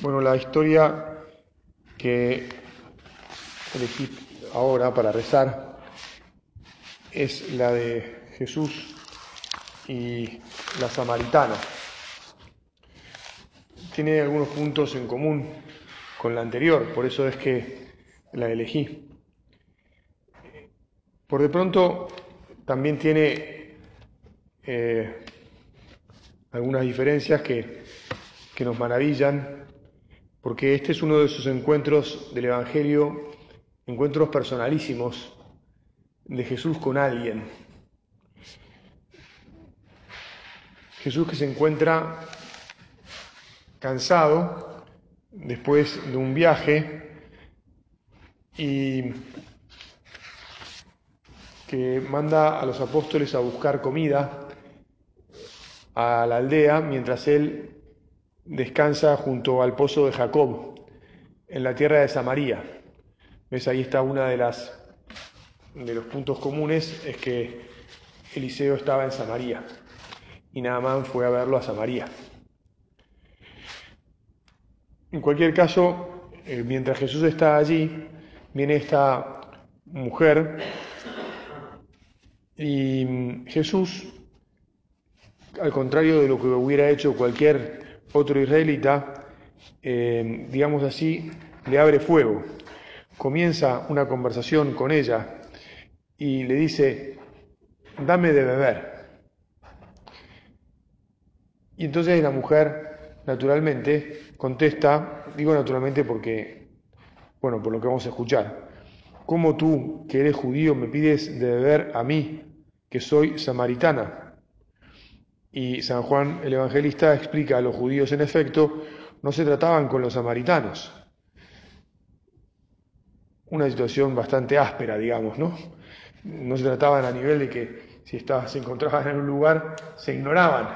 Bueno, la historia que elegí ahora para rezar es la de Jesús y la samaritana. Tiene algunos puntos en común con la anterior, por eso es que la elegí. Por de pronto también tiene eh, algunas diferencias que, que nos maravillan porque este es uno de esos encuentros del Evangelio, encuentros personalísimos de Jesús con alguien. Jesús que se encuentra cansado después de un viaje y que manda a los apóstoles a buscar comida a la aldea mientras él descansa junto al pozo de Jacob, en la tierra de Samaria. ¿Ves? Ahí está una de las de los puntos comunes, es que Eliseo estaba en Samaria y Naamán fue a verlo a Samaria. En cualquier caso, eh, mientras Jesús está allí, viene esta mujer y mm, Jesús, al contrario de lo que hubiera hecho cualquier otro israelita, eh, digamos así, le abre fuego. Comienza una conversación con ella y le dice, dame de beber. Y entonces la mujer, naturalmente, contesta, digo naturalmente porque, bueno, por lo que vamos a escuchar, ¿cómo tú, que eres judío, me pides de beber a mí, que soy samaritana? Y San Juan el Evangelista explica a los judíos, en efecto, no se trataban con los samaritanos. Una situación bastante áspera, digamos, ¿no? No se trataban a nivel de que si se encontraban en un lugar, se ignoraban.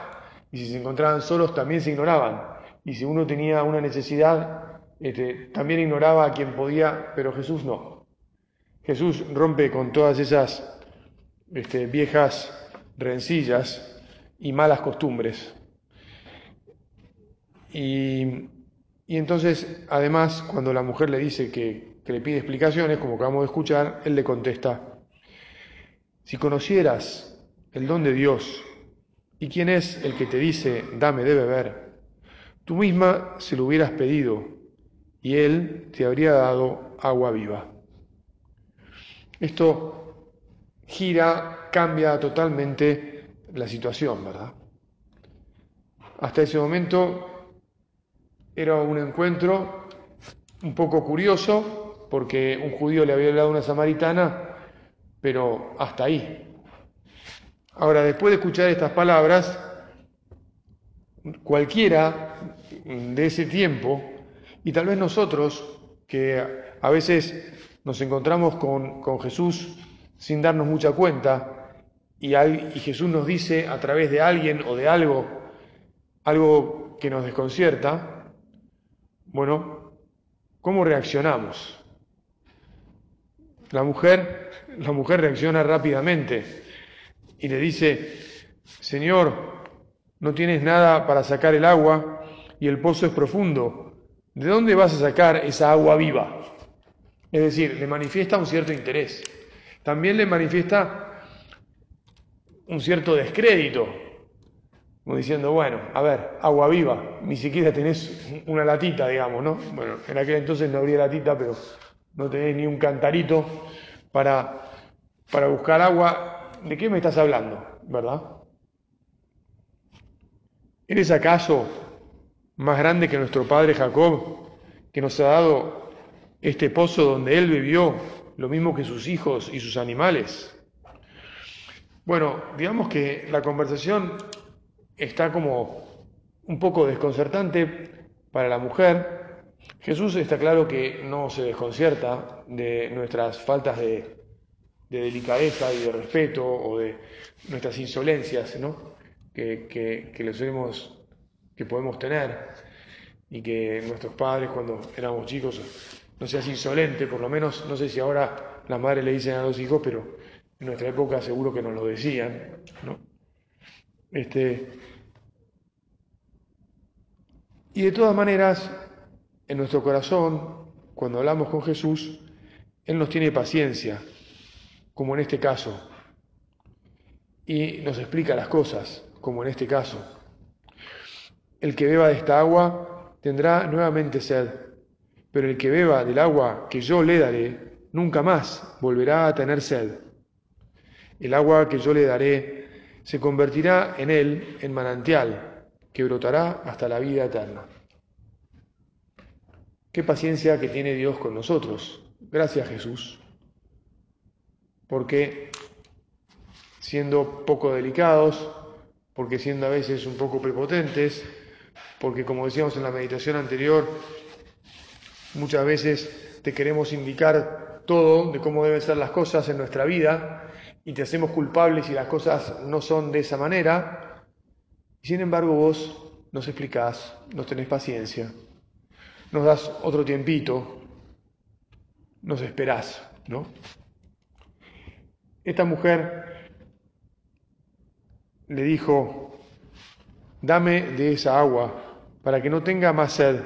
Y si se encontraban solos, también se ignoraban. Y si uno tenía una necesidad, este, también ignoraba a quien podía, pero Jesús no. Jesús rompe con todas esas este, viejas rencillas y malas costumbres. Y, entonces, además, cuando la mujer le dice que, que le pide explicaciones, como acabamos de escuchar, él le contesta, si conocieras el don de Dios y quién es el que te dice, dame de beber, tú misma se lo hubieras pedido y él te habría dado agua viva. Esto gira, cambia totalmente la situación, ¿verdad? Hasta ese momento era un encuentro un poco curioso porque un judío le había hablado a una samaritana, pero hasta ahí. Ahora, después de escuchar estas palabras, cualquiera de ese tiempo, y tal vez nosotros, que a veces nos encontramos con, con Jesús sin darnos mucha cuenta, y, Jesús nos dice a través de alguien o de algo, algo que nos desconcierta, bueno, ¿cómo reaccionamos? La mujer, la mujer reacciona rápidamente y le dice, Señor, no tienes nada para sacar el agua y el pozo es profundo. ¿De dónde vas a sacar esa agua viva? Es decir, le manifiesta un cierto interés. También le manifiesta un cierto descrédito, como diciendo, bueno, a ver, agua viva, ni siquiera tenés una latita, digamos, ¿no? Bueno, en aquel entonces no habría latita, pero no tenés ni un cantarito para, para buscar agua. ¿De qué me estás hablando, verdad? ¿Eres acaso más grande que nuestro padre Jacob, que nos ha dado este pozo donde él vivió, lo mismo que sus hijos y sus animales? Bueno, digamos que la conversación está como un poco desconcertante Para la mujer, Jesús está claro que no se desconcierta de nuestras faltas de, delicadeza y de respeto o de nuestras insolencias, ¿no? Que, que, que, que podemos tener y que nuestros padres cuando éramos chicos no seas insolente, por lo menos, no sé si ahora las madres le dicen a los hijos, pero en nuestra época seguro que nos lo decían, ¿no? Este, y de todas maneras, en nuestro corazón, cuando hablamos con Jesús, Él nos tiene paciencia, como en este caso, y nos explica las cosas, como en este caso. El que beba de esta agua tendrá nuevamente sed, pero el que beba del agua que yo le daré, nunca más volverá a tener sed. El agua que yo le daré se convertirá en él en manantial que brotará hasta la vida eterna. Qué paciencia que tiene Dios con nosotros. Gracias Jesús. Porque siendo poco delicados, porque siendo a veces un poco prepotentes, porque como decíamos en la meditación anterior, muchas veces te queremos indicar todo de cómo deben ser las cosas en nuestra vida y te hacemos culpables si las cosas no son de esa manera, sin embargo vos nos explicás, nos tenés paciencia, nos das otro tiempito, nos esperás, ¿no? Esta mujer le dijo, dame de esa agua para que no tenga más sed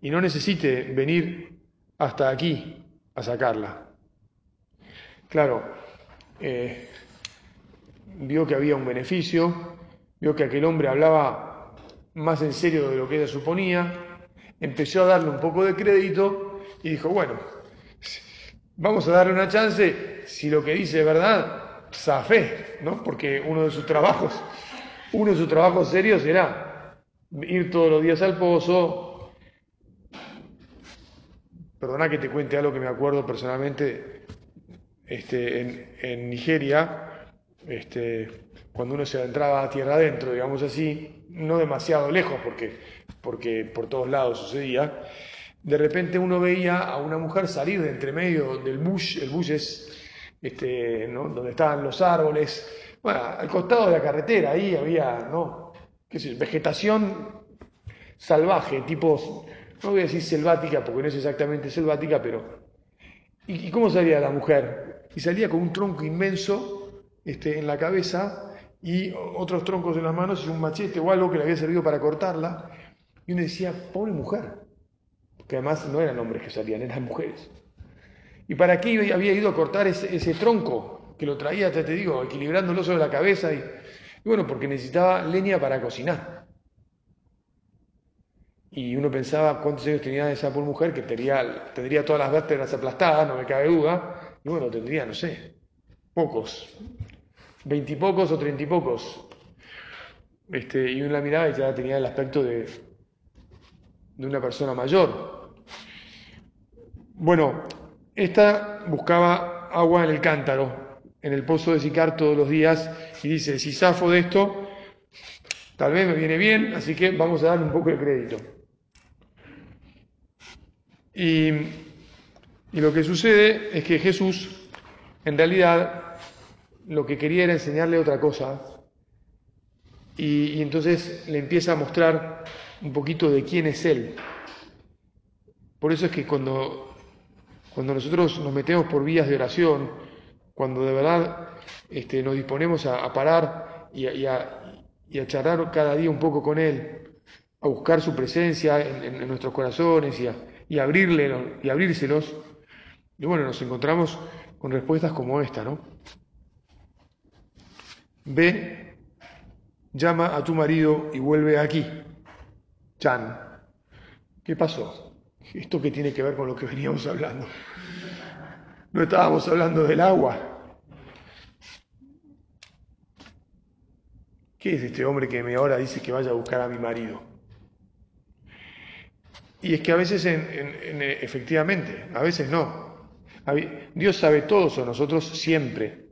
y no necesite venir hasta aquí a sacarla. Claro, eh, vio que había un beneficio, vio que aquel hombre hablaba más en serio de lo que ella suponía, empezó a darle un poco de crédito y dijo, bueno, vamos a darle una chance, si lo que dice es verdad, fe, ¿no? Porque uno de sus trabajos, uno de sus trabajos serios era ir todos los días al pozo. Perdona que te cuente algo que me acuerdo personalmente este, en, Nigeria. Este, cuando uno se entraba a tierra adentro, digamos así, no demasiado lejos porque, porque por todos lados sucedía, de repente uno veía a una mujer salir de entre medio del bush, el bush es este, donde estaban los árboles, bueno, al costado de la carretera, ahí había, ¿no? ¿Qué sé, vegetación salvaje, tipo, no voy a decir selvática porque no es exactamente selvática, pero... ¿Y, cómo salía la mujer? Y salía con un tronco inmenso este, en la cabeza y otros troncos en las manos y un machete o algo que le había servido para cortarla. Y uno decía, pobre mujer, que además no eran hombres que salían, eran mujeres. ¿Y para qué había ido a cortar ese, tronco que lo traía, te, te digo, equilibrándolo sobre la cabeza? Y, bueno, porque necesitaba leña para cocinar. Y uno pensaba cuántos años tenía esa pobre mujer que tendría, tendría todas las vértebras aplastadas, no me cabe duda. Y bueno, tendría, no sé, pocos, veintipocos o treintipocos. Este, y uno la miraba y ya tenía el aspecto de, de una persona mayor. Bueno, esta buscaba agua en el cántaro, en el pozo de Sicar todos los días, y dice, si zafo de esto, tal vez me viene bien, así que vamos a darle un poco de crédito. Y, lo que sucede es que Jesús, en realidad, lo que quería era enseñarle otra cosa. Y, entonces le empieza a mostrar un poquito de quién es Él. Por eso es que cuando, cuando nosotros nos metemos por vías de oración, cuando de verdad este, nos disponemos a, parar y a, charlar cada día un poco con Él, a buscar su presencia en, nuestros corazones y, y, abrirle, y abrírselos, y bueno, nos encontramos con respuestas como esta, ¿no? Ve, llama a tu marido y vuelve aquí. Chan, ¿qué pasó? ¿Esto qué tiene que ver con lo que veníamos hablando? No estábamos hablando del agua. ¿Qué es este hombre que me ahora dice que vaya a buscar a mi marido? Y es que a veces, en, efectivamente, a veces no. Dios sabe todo sobre nosotros siempre.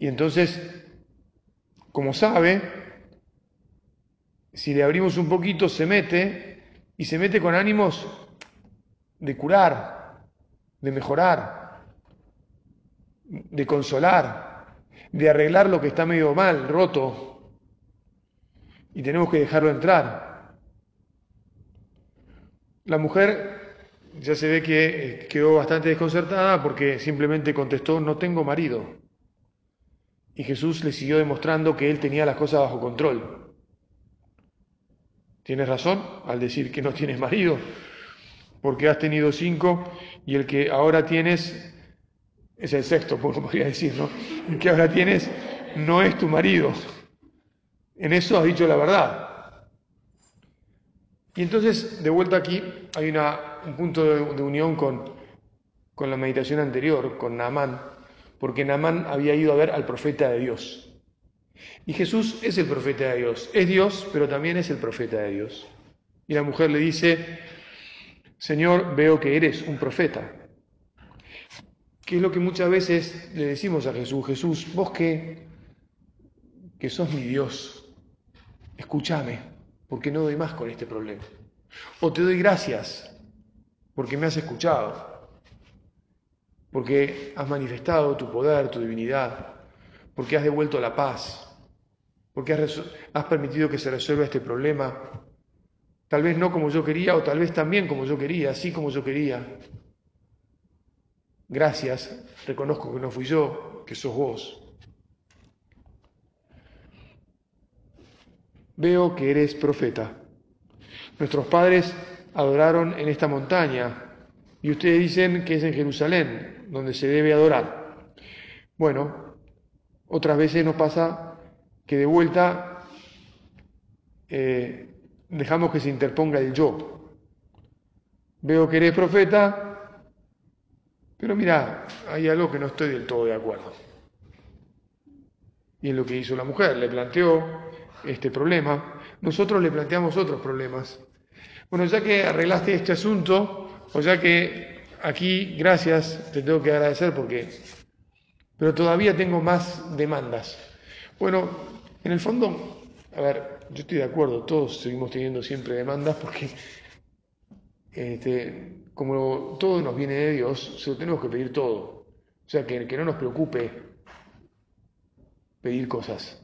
Y entonces, como sabe, si le abrimos un poquito, se mete y se mete con ánimos de curar, de mejorar, de consolar, de arreglar lo que está medio mal, roto, y tenemos que dejarlo entrar. La mujer ya se ve que eh, quedó bastante desconcertada porque simplemente contestó, no tengo marido. Y Jesús le siguió demostrando que él tenía las cosas bajo control. Tienes razón al decir que no tienes marido, porque has tenido cinco y el que ahora tienes es el sexto, podría decir, ¿no? El que ahora tienes no es tu marido. En eso has dicho la verdad. Y entonces, de vuelta aquí, hay un punto de, unión con, con, la meditación anterior, con Naamán, porque Naamán había ido a ver al profeta de Dios. Y Jesús es el profeta de Dios, es Dios, pero también es el profeta de Dios. Y la mujer le dice, Señor, veo que eres un profeta. ¿Qué es lo que muchas veces le decimos a Jesús? Jesús, vos que, que sos mi Dios, escúchame porque no doy más con este problema. O te doy gracias porque me has escuchado, porque has manifestado tu poder, tu divinidad, porque has devuelto la paz, porque has, permitido que se resuelva este problema, tal vez no como yo quería o tal vez también como yo quería, así como yo quería. Gracias, reconozco que no fui yo, que sos vos. Veo que eres profeta. Nuestros padres adoraron en esta montaña y ustedes dicen que es en Jerusalén donde se debe adorar. Bueno, otras veces nos pasa que de vuelta eh, dejamos que se interponga el yo. Veo que eres profeta, pero mira, hay algo que no estoy del todo de acuerdo. Y es lo que hizo la mujer, le planteó este problema, nosotros le planteamos otros problemas. Bueno, ya que arreglaste este asunto, o ya que aquí, gracias, te tengo que agradecer porque, pero todavía tengo más demandas. Bueno, en el fondo, a ver, yo estoy de acuerdo, todos seguimos teniendo siempre demandas porque, este, como todo nos viene de Dios, se lo tenemos que pedir todo. O sea, que, que no nos preocupe pedir cosas.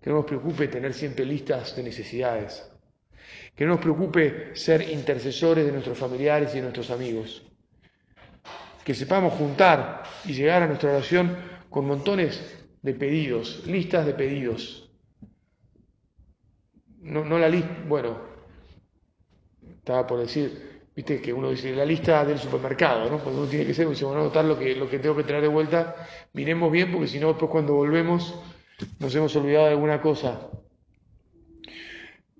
Que no nos preocupe tener siempre listas de necesidades. Que no nos preocupe ser intercesores de nuestros familiares y de nuestros amigos. Que sepamos juntar y llegar a nuestra oración con montones de pedidos, listas de pedidos. No, no la lista, bueno, estaba por decir, viste que uno dice la lista del supermercado, ¿no? Cuando uno tiene que ser, dice, bueno, anotar lo que, lo que tengo que traer de vuelta, miremos bien, porque si no, después cuando volvemos nos hemos olvidado de alguna cosa.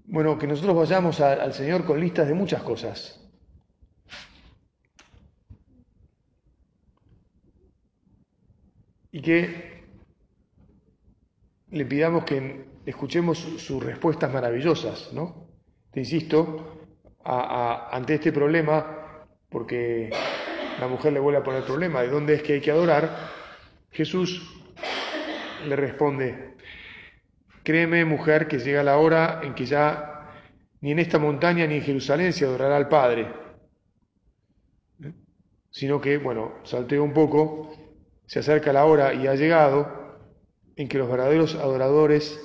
Bueno, que nosotros vayamos al Señor con listas de muchas cosas. Y que le pidamos que escuchemos sus respuestas maravillosas, ¿no? Te insisto, ante este problema, porque la mujer le vuelve a poner el problema de dónde es que hay que adorar, Jesús le responde, créeme mujer que llega la hora en que ya ni en esta montaña ni en Jerusalén se adorará al Padre, sino que, bueno, salteo un poco, se acerca la hora y ha llegado en que los verdaderos adoradores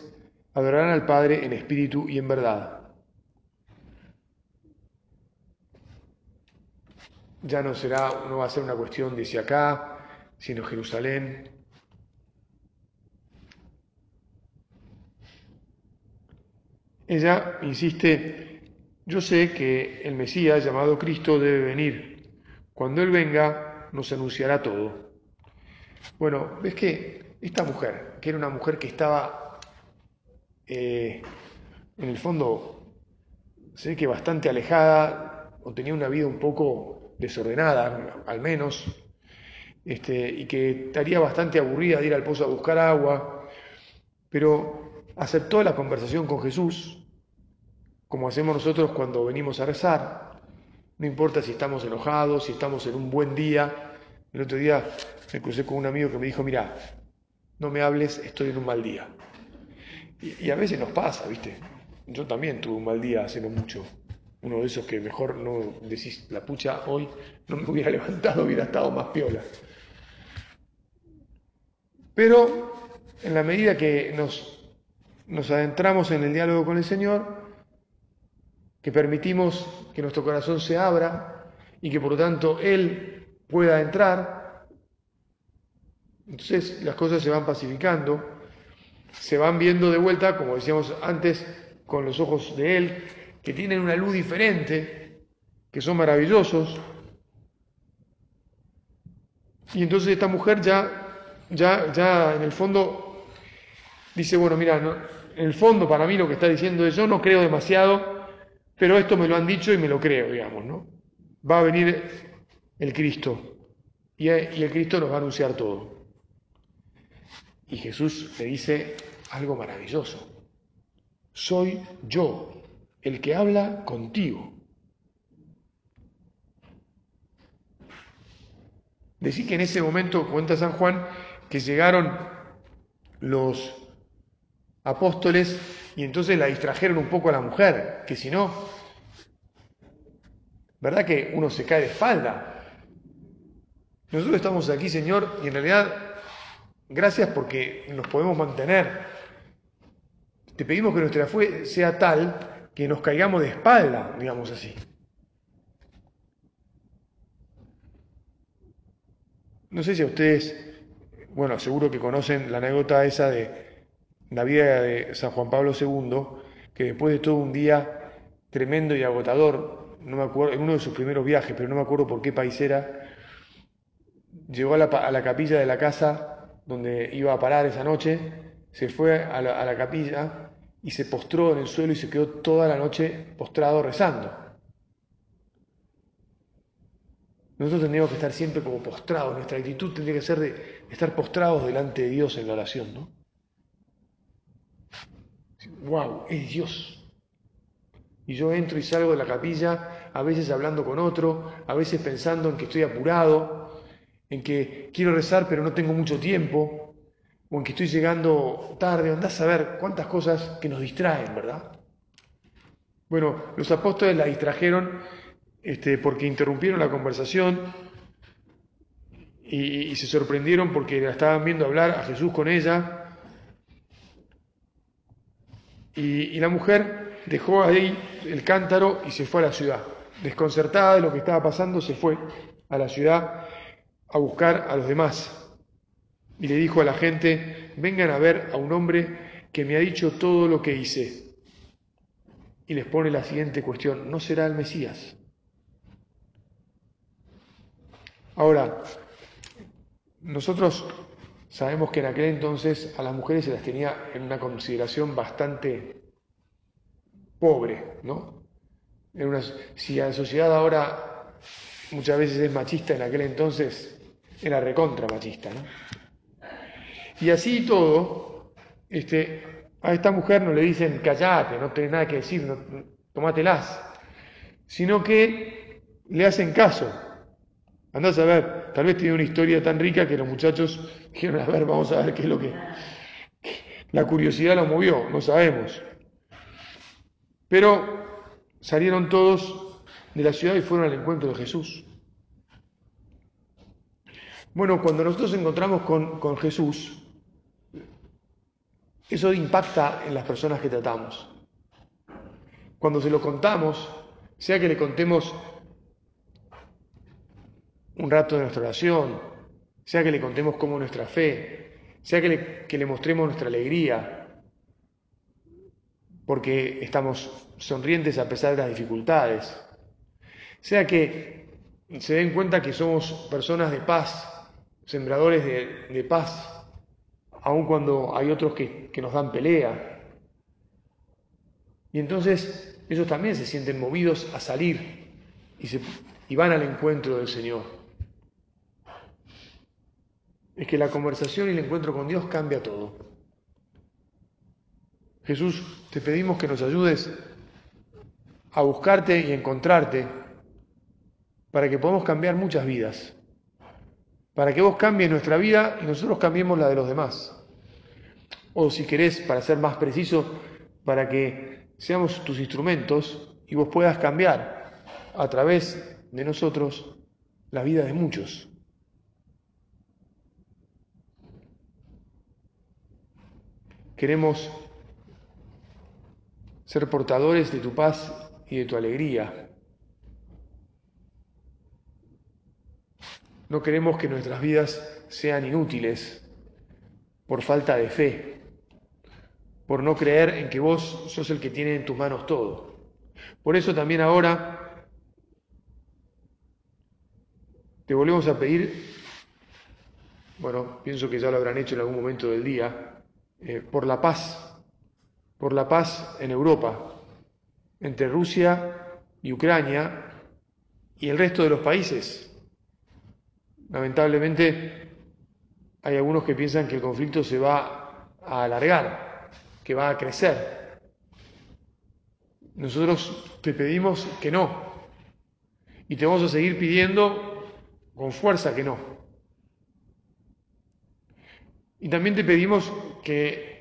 adorarán al Padre en espíritu y en verdad. Ya no será, no va a ser una cuestión de si acá, sino Jerusalén, Ella insiste, yo sé que el Mesías llamado Cristo debe venir. Cuando Él venga, nos anunciará todo. Bueno, ves que esta mujer, que era una mujer que estaba, eh, en el fondo, sé que bastante alejada, o tenía una vida un poco desordenada, al menos, este, y que estaría bastante aburrida de ir al pozo a buscar agua, pero aceptó la conversación con Jesús, como hacemos nosotros cuando venimos a rezar. No importa si estamos enojados, si estamos en un buen día. El otro día me crucé con un amigo que me dijo, mira, no me hables, estoy en un mal día. Y, a veces nos pasa, ¿viste? Yo también tuve un mal día hace no mucho. Uno de esos que mejor no decís, la pucha, hoy no me hubiera levantado, hubiera estado más piola. Pero en la medida que nos, nos adentramos en el diálogo con el Señor, que permitimos que nuestro corazón se abra y que por lo tanto Él pueda entrar, entonces las cosas se van pacificando, se van viendo de vuelta, como decíamos antes, con los ojos de Él, que tienen una luz diferente, que son maravillosos. Y entonces esta mujer ya, ya, ya en el fondo dice, bueno, mira, en el fondo para mí lo que está diciendo es, yo no creo demasiado, pero esto me lo han dicho y me lo creo, digamos, ¿no? Va a venir el Cristo y el Cristo nos va a anunciar todo. Y Jesús le dice algo maravilloso. Soy yo el que habla contigo. Decir que en ese momento, cuenta San Juan, que llegaron los apóstoles y entonces la distrajeron un poco a la mujer, que si no, ¿verdad que uno se cae de espalda? Nosotros estamos aquí, Señor, y en realidad, gracias porque nos podemos mantener. Te pedimos que nuestra fe sea tal que nos caigamos de espalda, digamos así. No sé si a ustedes, bueno, seguro que conocen la anécdota esa de la vida de San Juan Pablo II, que después de todo un día tremendo y agotador, no me acuerdo, en uno de sus primeros viajes, pero no me acuerdo por qué país era, llegó a la, capilla de la casa donde iba a parar esa noche, se fue a la, a la capilla y se postró en el suelo y se quedó toda la noche postrado rezando. Nosotros tendríamos que estar siempre como postrados, nuestra actitud tendría que ser de estar postrados delante de Dios en la oración, ¿no? ¡Wow! Es Dios. Y yo entro y salgo de la capilla, a veces hablando con otro, a veces pensando en que estoy apurado, en que quiero rezar pero no tengo mucho tiempo, o en que estoy llegando tarde, andás a ver cuántas cosas que nos distraen, ¿verdad? Bueno, los apóstoles la distrajeron este, porque interrumpieron la conversación y, se sorprendieron porque la estaban viendo hablar a Jesús con ella. Y, la mujer dejó ahí el cántaro y se fue a la ciudad. Desconcertada de lo que estaba pasando, se fue a la ciudad a buscar a los demás. Y le dijo a la gente, vengan a ver a un hombre que me ha dicho todo lo que hice. Y les pone la siguiente cuestión, ¿no será el Mesías? Ahora, nosotros sabemos que en aquel entonces a las mujeres se las tenía en una consideración bastante pobre, ¿no? En una, si la sociedad ahora muchas veces es machista, en aquel entonces era recontra machista, ¿no? Y así y todo, este, a esta mujer no le dicen callate, no tenés nada que decir, no, tomátelas, sino que le hacen caso, Andás a ver, tal vez tiene una historia tan rica que los muchachos dijeron, a ver, vamos a ver qué es lo que... La curiosidad lo movió, no sabemos. Pero salieron todos de la ciudad y fueron al encuentro de Jesús. Bueno, cuando nosotros encontramos con, con Jesús, eso impacta en las personas que tratamos. Cuando se lo contamos, sea que le contemos un rato de nuestra oración, sea que le contemos cómo nuestra fe, sea que le, que le mostremos nuestra alegría, porque estamos sonrientes a pesar de las dificultades, sea que se den cuenta que somos personas de paz, sembradores de, paz, aun cuando hay otros que, que nos dan pelea. Y entonces ellos también se sienten movidos a salir y, se, y van al encuentro del Señor es que la conversación y el encuentro con Dios cambia todo. Jesús, te pedimos que nos ayudes a buscarte y encontrarte para que podamos cambiar muchas vidas, para que vos cambies nuestra vida y nosotros cambiemos la de los demás. O si querés, para ser más preciso, para que seamos tus instrumentos y vos puedas cambiar a través de nosotros la vida de muchos. Queremos ser portadores de tu paz y de tu alegría. No queremos que nuestras vidas sean inútiles por falta de fe, por no creer en que vos sos el que tiene en tus manos todo. Por eso también ahora te volvemos a pedir, bueno, pienso que ya lo habrán hecho en algún momento del día, eh, por la paz, por la paz en Europa, entre Rusia y Ucrania y el resto de los países. Lamentablemente hay algunos que piensan que el conflicto se va a alargar, que va a crecer. Nosotros te pedimos que no. Y te vamos a seguir pidiendo con fuerza que no. Y también te pedimos que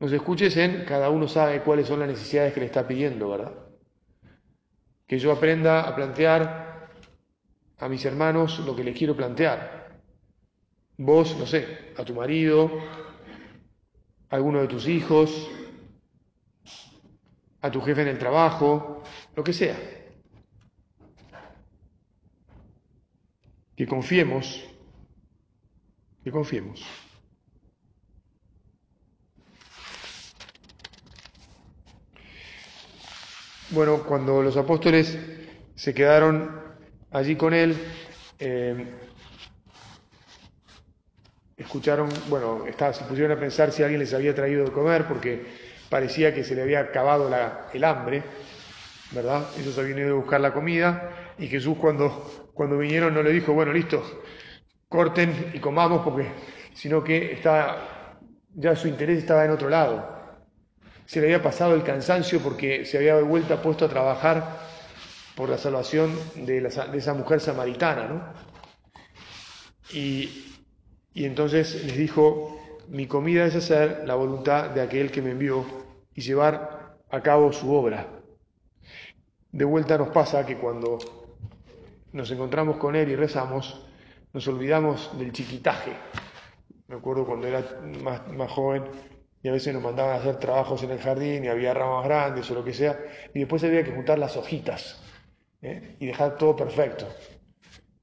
nos escuches en cada uno sabe cuáles son las necesidades que le está pidiendo, ¿verdad? Que yo aprenda a plantear a mis hermanos lo que les quiero plantear. Vos, no sé, a tu marido, a alguno de tus hijos, a tu jefe en el trabajo, lo que sea. Que confiemos, que confiemos. Bueno, cuando los apóstoles se quedaron allí con él, eh, escucharon, bueno, se pusieron a pensar si alguien les había traído de comer porque parecía que se le había acabado el hambre, ¿verdad? Ellos habían ido a buscar la comida y Jesús cuando, cuando vinieron no le dijo, bueno, listo, corten y comamos porque, sino que está, ya su interés estaba en otro lado. Se le había pasado el cansancio porque se había de vuelta puesto a trabajar por la salvación de, esa mujer samaritana, ¿no? Y, entonces les dijo, mi comida es hacer la voluntad de aquel que me envió y llevar a cabo su obra. De vuelta nos pasa que cuando nos encontramos con Él y rezamos, nos olvidamos del chiquitaje. Me acuerdo cuando era más joven y a veces nos mandaban a hacer trabajos en el jardín y había ramas grandes o lo que sea, y después había que juntar las hojitas ¿eh? y dejar todo perfecto.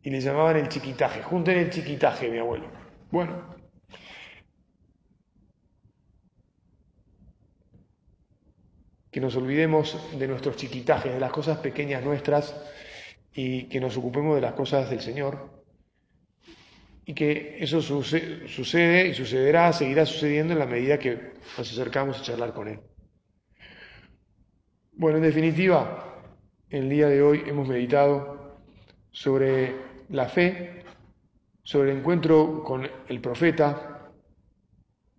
Y le llamaban el chiquitaje. Junten el chiquitaje, mi abuelo. Bueno. Que nos olvidemos de nuestros chiquitajes, de las cosas pequeñas nuestras y que nos ocupemos de las cosas del Señor. Y que eso sucede y sucederá, seguirá sucediendo en la medida que nos acercamos a charlar con Él. Bueno, en definitiva, el día de hoy hemos meditado sobre la fe, sobre el encuentro con el profeta,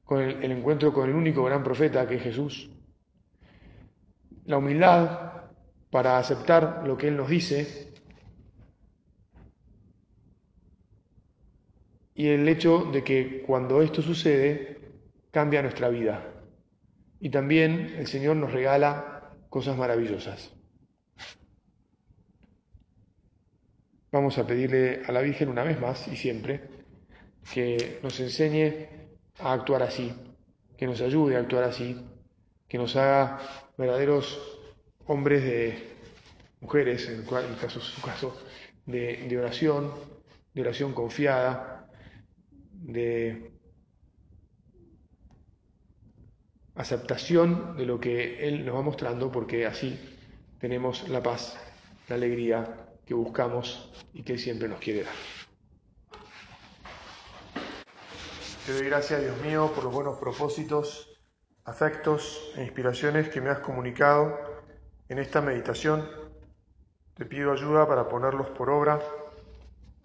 con el, encuentro con el único gran profeta que es Jesús, la humildad para aceptar lo que Él nos dice y el hecho de que cuando esto sucede cambia nuestra vida. Y también el Señor nos regala cosas maravillosas. Vamos a pedirle a la Virgen una vez más y siempre que nos enseñe a actuar así, que nos ayude a actuar así, que nos haga verdaderos hombres de mujeres, en, el caso, su caso, de, de oración, de oración confiada, de aceptación de lo que Él nos va mostrando, porque así tenemos la paz, la alegría que buscamos y que siempre nos quiere dar. Te doy gracias, Dios mío, por los buenos propósitos, afectos e inspiraciones que me has comunicado en esta meditación. Te pido ayuda para ponerlos por obra.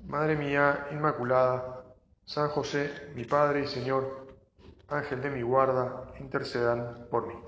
Madre mía Inmaculada, San José, mi Padre y Señor, Ángel de mi guarda, intercedan por mí.